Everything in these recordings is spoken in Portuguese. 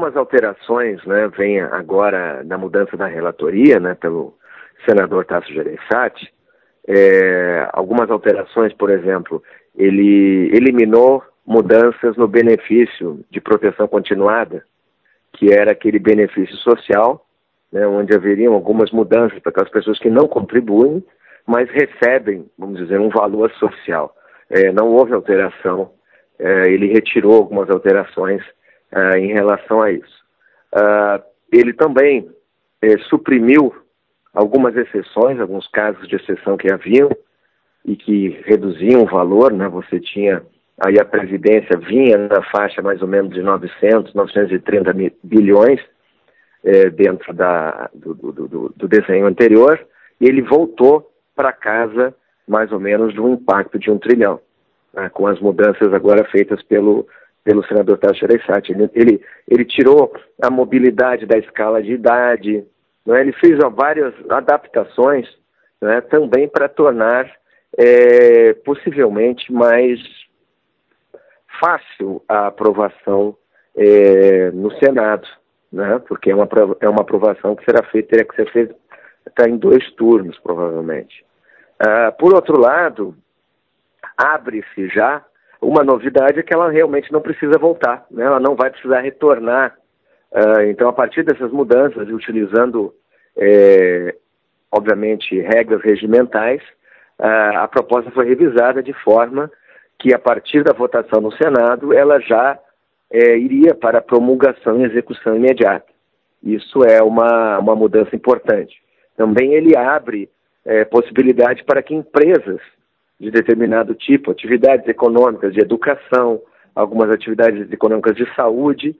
algumas alterações, né, vem agora na mudança da relatoria, né, pelo senador Tasso Gereissati, é, algumas alterações, por exemplo, ele eliminou mudanças no benefício de proteção continuada, que era aquele benefício social, né, onde haveriam algumas mudanças para aquelas pessoas que não contribuem, mas recebem, vamos dizer, um valor social. É, não houve alteração, é, ele retirou algumas alterações é, em relação a isso. Ah, ele também é, suprimiu algumas exceções, alguns casos de exceção que haviam e que reduziam o valor, né? Você tinha aí a presidência vinha na faixa mais ou menos de 900, 930 bilhões é, dentro da, do, do, do, do, desenho anterior e ele voltou para casa mais ou menos de um impacto de um trilhão, né? com as mudanças agora feitas pelo pelo senador Tasso Gereissati. Ele, ele, ele tirou a mobilidade da escala de idade, né? Ele fez várias adaptações né, também para tornar é, possivelmente mais fácil a aprovação é, no Senado, né, porque é uma, é uma aprovação que será feita, teria que ser feita tá, em dois turnos, provavelmente. Ah, por outro lado, abre-se já uma novidade é que ela realmente não precisa voltar, né? ela não vai precisar retornar Uh, então, a partir dessas mudanças, e utilizando, é, obviamente, regras regimentais, uh, a proposta foi revisada de forma que, a partir da votação no Senado, ela já é, iria para promulgação e execução imediata. Isso é uma, uma mudança importante. Também ele abre é, possibilidade para que empresas de determinado tipo, atividades econômicas de educação, algumas atividades econômicas de saúde,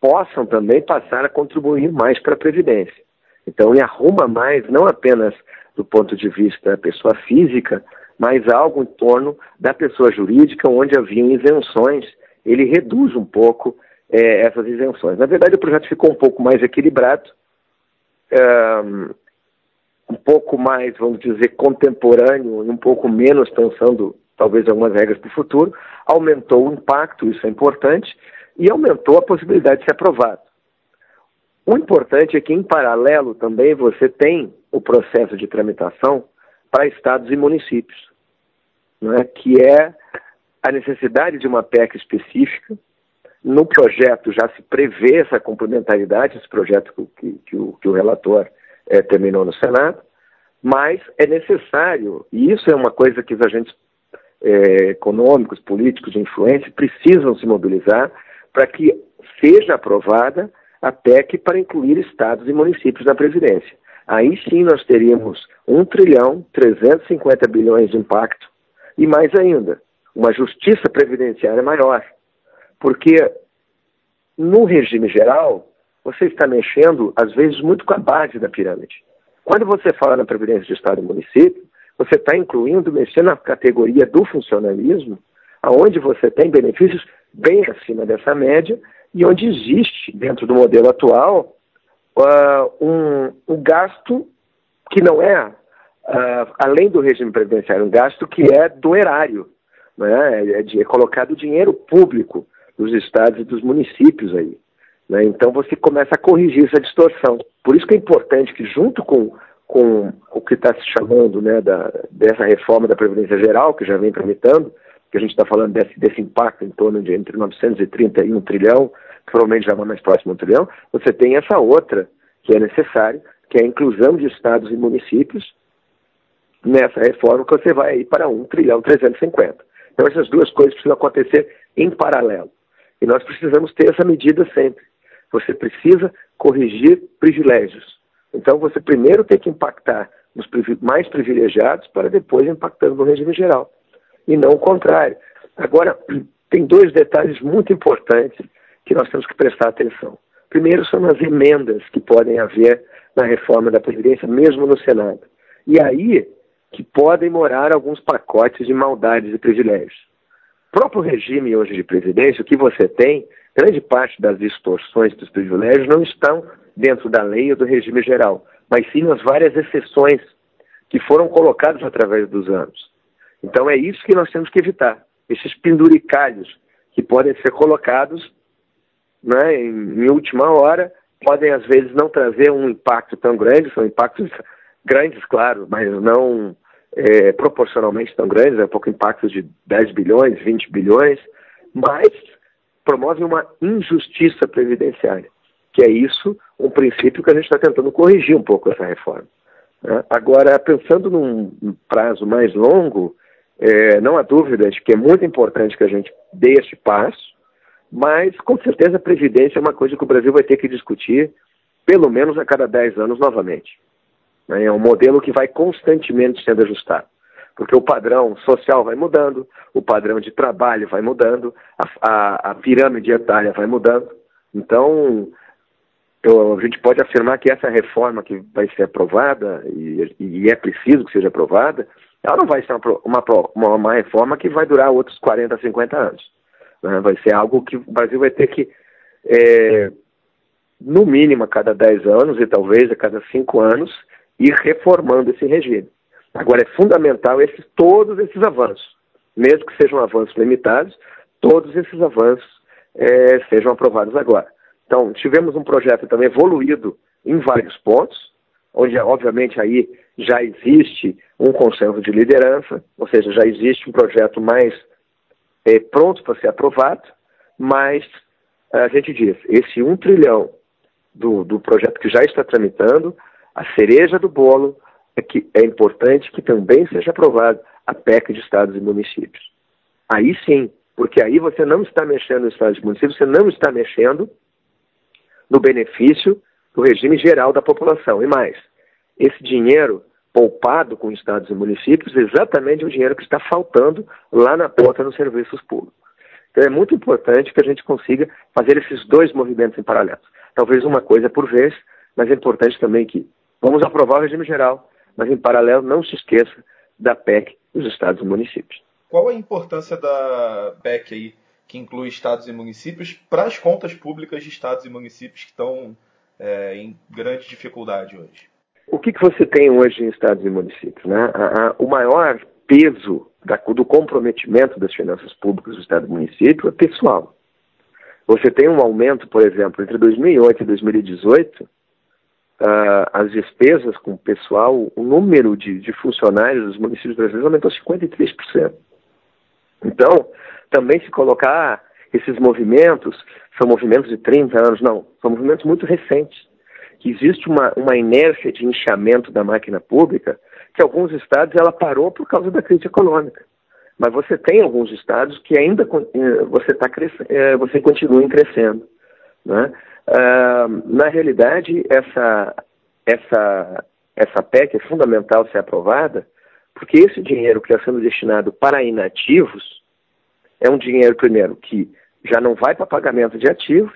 possam também passar a contribuir mais para a Previdência. Então, ele arruma mais, não apenas do ponto de vista da pessoa física, mas algo em torno da pessoa jurídica, onde haviam isenções, ele reduz um pouco é, essas isenções. Na verdade, o projeto ficou um pouco mais equilibrado, um pouco mais, vamos dizer, contemporâneo e um pouco menos pensando, talvez, algumas regras para o futuro, aumentou o impacto, isso é importante, e aumentou a possibilidade de ser aprovado. O importante é que, em paralelo, também você tem o processo de tramitação para estados e municípios, é? que é a necessidade de uma PEC específica. No projeto já se prevê essa complementaridade, esse projeto que, que, o, que o, relator é, terminou no Senado, mas é necessário, e isso é uma coisa que os agentes é, econômicos, políticos, de influência precisam se mobilizar, para que seja aprovada a PEC para incluir estados e municípios na Previdência. Aí sim nós teríamos 1 trilhão 350 bilhões de impacto e mais ainda, uma justiça previdenciária maior. Porque no regime geral, você está mexendo, às vezes, muito com a base da pirâmide. Quando você fala na Previdência de Estado e Município, você está incluindo, mexendo na categoria do funcionalismo, aonde você tem benefícios bem acima dessa média e onde existe, dentro do modelo atual, uh, um, um, gasto que não é, uh, além do regime previdenciário, um gasto que é do erário, né? é, de, é colocado dinheiro público dos estados e dos municípios aí. Né? Então você começa a corrigir essa distorção. Por isso que é importante que, junto com, com o que está se chamando né, da, dessa reforma da Previdência Geral, que já vem tramitando, que a gente está falando desse, desse impacto em torno de entre 930 e 1 trilhão, provavelmente já mais próximo a 1 trilhão, você tem essa outra que é necessária, que é a inclusão de estados e municípios nessa reforma que você vai aí para 1 trilhão 350. Então essas duas coisas precisam acontecer em paralelo. E nós precisamos ter essa medida sempre. Você precisa corrigir privilégios. Então você primeiro tem que impactar nos mais privilegiados para depois impactando no regime geral e não o contrário. Agora, tem dois detalhes muito importantes que nós temos que prestar atenção. Primeiro são as emendas que podem haver na reforma da Previdência, mesmo no Senado. E aí que podem morar alguns pacotes de maldades e privilégios. O próprio regime hoje de Previdência, o que você tem, grande parte das distorções dos privilégios não estão dentro da lei ou do regime geral, mas sim nas várias exceções que foram colocadas através dos anos. Então é isso que nós temos que evitar, esses penduricalhos que podem ser colocados né, em, em última hora, podem às vezes não trazer um impacto tão grande, são impactos grandes, claro, mas não é, proporcionalmente tão grandes, é pouco impacto de 10 bilhões, 20 bilhões, mas promove uma injustiça previdenciária, que é isso um princípio que a gente está tentando corrigir um pouco essa reforma. Né? Agora, pensando num prazo mais longo, é, não há dúvida de que é muito importante que a gente dê este passo, mas com certeza a Previdência é uma coisa que o Brasil vai ter que discutir pelo menos a cada 10 anos novamente. Né? É um modelo que vai constantemente sendo ajustado, porque o padrão social vai mudando, o padrão de trabalho vai mudando, a, a, a pirâmide etária vai mudando. Então, eu, a gente pode afirmar que essa reforma que vai ser aprovada, e, e é preciso que seja aprovada, ela não vai ser uma, uma, uma reforma que vai durar outros 40, 50 anos. Né? Vai ser algo que o Brasil vai ter que, é, no mínimo a cada 10 anos e talvez a cada 5 anos, ir reformando esse regime. Agora, é fundamental esses, todos esses avanços, mesmo que sejam avanços limitados, todos esses avanços é, sejam aprovados agora. Então, tivemos um projeto também evoluído em vários pontos, onde, obviamente, aí já existe um consenso de liderança, ou seja, já existe um projeto mais é, pronto para ser aprovado, mas a gente diz, esse um trilhão do, do projeto que já está tramitando, a cereja do bolo é que é importante que também seja aprovada a PEC de estados e municípios. Aí sim, porque aí você não está mexendo nos estados e municípios, você não está mexendo no benefício do regime geral da população. E mais, esse dinheiro poupado com estados e municípios é exatamente o dinheiro que está faltando lá na ponta nos serviços públicos. Então é muito importante que a gente consiga fazer esses dois movimentos em paralelo. Talvez uma coisa por vez, mas é importante também que Vamos aprovar o regime geral, mas em paralelo não se esqueça da PEC dos estados e municípios. Qual a importância da PEC aí, que inclui estados e municípios, para as contas públicas de estados e municípios que estão é, em grande dificuldade hoje? O que, que você tem hoje em estados e municípios? Né? A, a, o maior peso da, do comprometimento das finanças públicas do estado e município é pessoal. Você tem um aumento, por exemplo, entre 2008 e 2018 uh, as despesas com o pessoal, o número de, de funcionários dos municípios brasileiros aumentou 53%. Então, também se colocar esses movimentos, são movimentos de 30 anos, não, são movimentos muito recentes. Existe uma, uma inércia de inchamento da máquina pública, que alguns estados ela parou por causa da crise econômica. Mas você tem alguns estados que ainda eh, você, tá eh, você continua crescendo. Né? Na realidade, essa, essa, essa PEC é fundamental ser aprovada, porque esse dinheiro que está sendo destinado para inativos é um dinheiro, primeiro, que já não vai para pagamento de ativos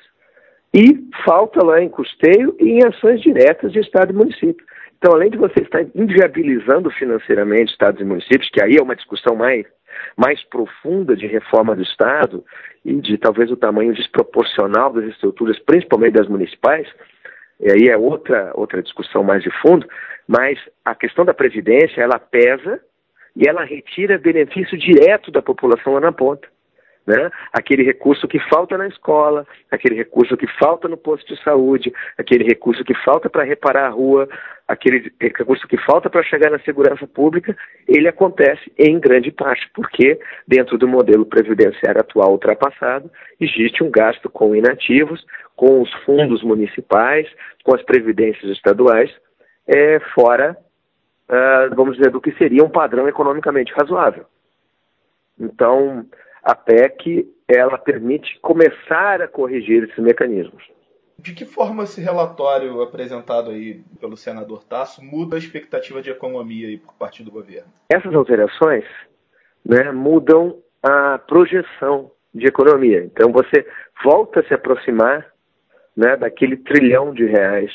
e falta lá em custeio e em ações diretas de Estado e município. Então, além de você estar inviabilizando financeiramente estados e municípios, que aí é uma discussão mais, mais profunda de reforma do Estado e de talvez o tamanho desproporcional das estruturas, principalmente das municipais, e aí é outra, outra discussão mais de fundo, mas a questão da Previdência, ela pesa e ela retira benefício direto da população lá na ponta. Né? Aquele recurso que falta na escola, aquele recurso que falta no posto de saúde, aquele recurso que falta para reparar a rua, aquele recurso que falta para chegar na segurança pública, ele acontece em grande parte porque, dentro do modelo previdenciário atual ultrapassado, existe um gasto com inativos, com os fundos municipais, com as previdências estaduais, é, fora, uh, vamos dizer, do que seria um padrão economicamente razoável. Então, a PEC ela permite começar a corrigir esses mecanismos. De que forma esse relatório apresentado aí pelo senador Tasso muda a expectativa de economia aí por parte do governo? Essas alterações né, mudam a projeção de economia. Então você volta a se aproximar né, daquele trilhão de reais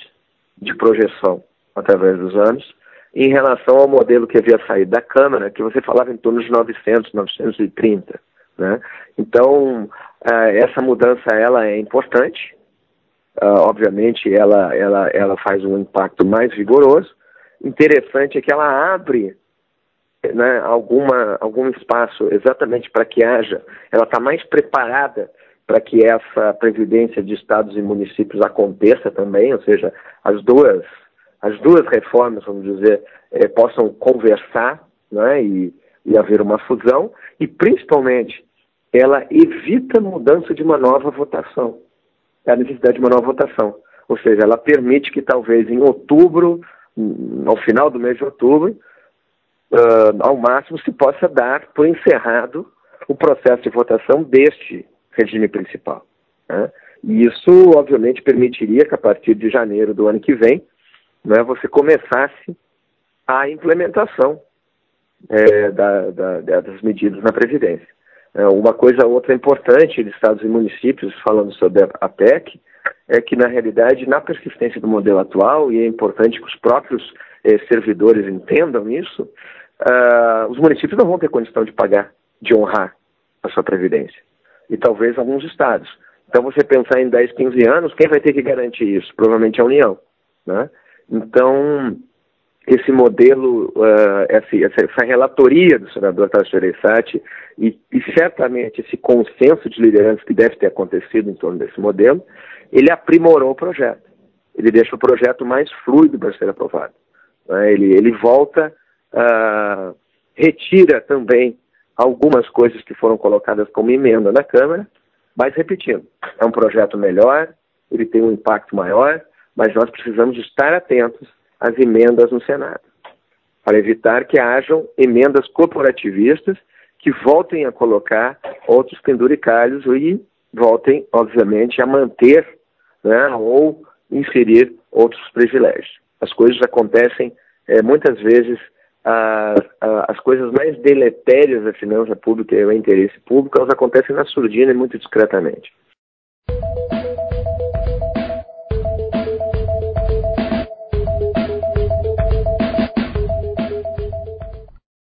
de projeção através dos anos em relação ao modelo que havia saído da Câmara, que você falava em torno de 900, 930. Né? Então, uh, essa mudança ela é importante. Uh, obviamente, ela, ela, ela faz um impacto mais vigoroso. Interessante é que ela abre né, alguma, algum espaço exatamente para que haja, ela está mais preparada para que essa presidência de estados e municípios aconteça também, ou seja, as duas, as duas reformas, vamos dizer, eh, possam conversar né, e, e haver uma fusão, e principalmente ela evita mudança de uma nova votação, a necessidade de uma nova votação. Ou seja, ela permite que talvez em outubro, ao final do mês de outubro, uh, ao máximo se possa dar por encerrado o processo de votação deste regime principal. Né? E isso, obviamente, permitiria que a partir de janeiro do ano que vem, né, você começasse a implementação é, da, da, das medidas na Previdência. É, uma coisa outra importante de estados e municípios, falando sobre a PEC, é que, na realidade, na persistência do modelo atual, e é importante que os próprios eh, servidores entendam isso, uh, os municípios não vão ter condição de pagar, de honrar a sua previdência. E talvez alguns estados. Então, você pensar em 10, 15 anos, quem vai ter que garantir isso? Provavelmente a União. Né? Então, esse modelo, uh, essa, essa, relatoria do senador Tasso Gereissati e, e certamente esse consenso de liderança que deve ter acontecido em torno desse modelo, ele aprimorou o projeto. Ele deixa o projeto mais fluido para ser aprovado. Né? Ele, ele volta, uh, retira também algumas coisas que foram colocadas como emenda na Câmara, mas repetindo, é um projeto melhor, ele tem um impacto maior, mas nós precisamos estar atentos às emendas no Senado, para evitar que hajam emendas corporativistas que voltem a colocar outros penduricalhos e voltem, obviamente, a manter né, ou inserir outros privilégios. As coisas acontecem é, muitas vezes as coisas mais deletérias da finança pública e o interesse público, elas acontecem na surdina e muito discretamente.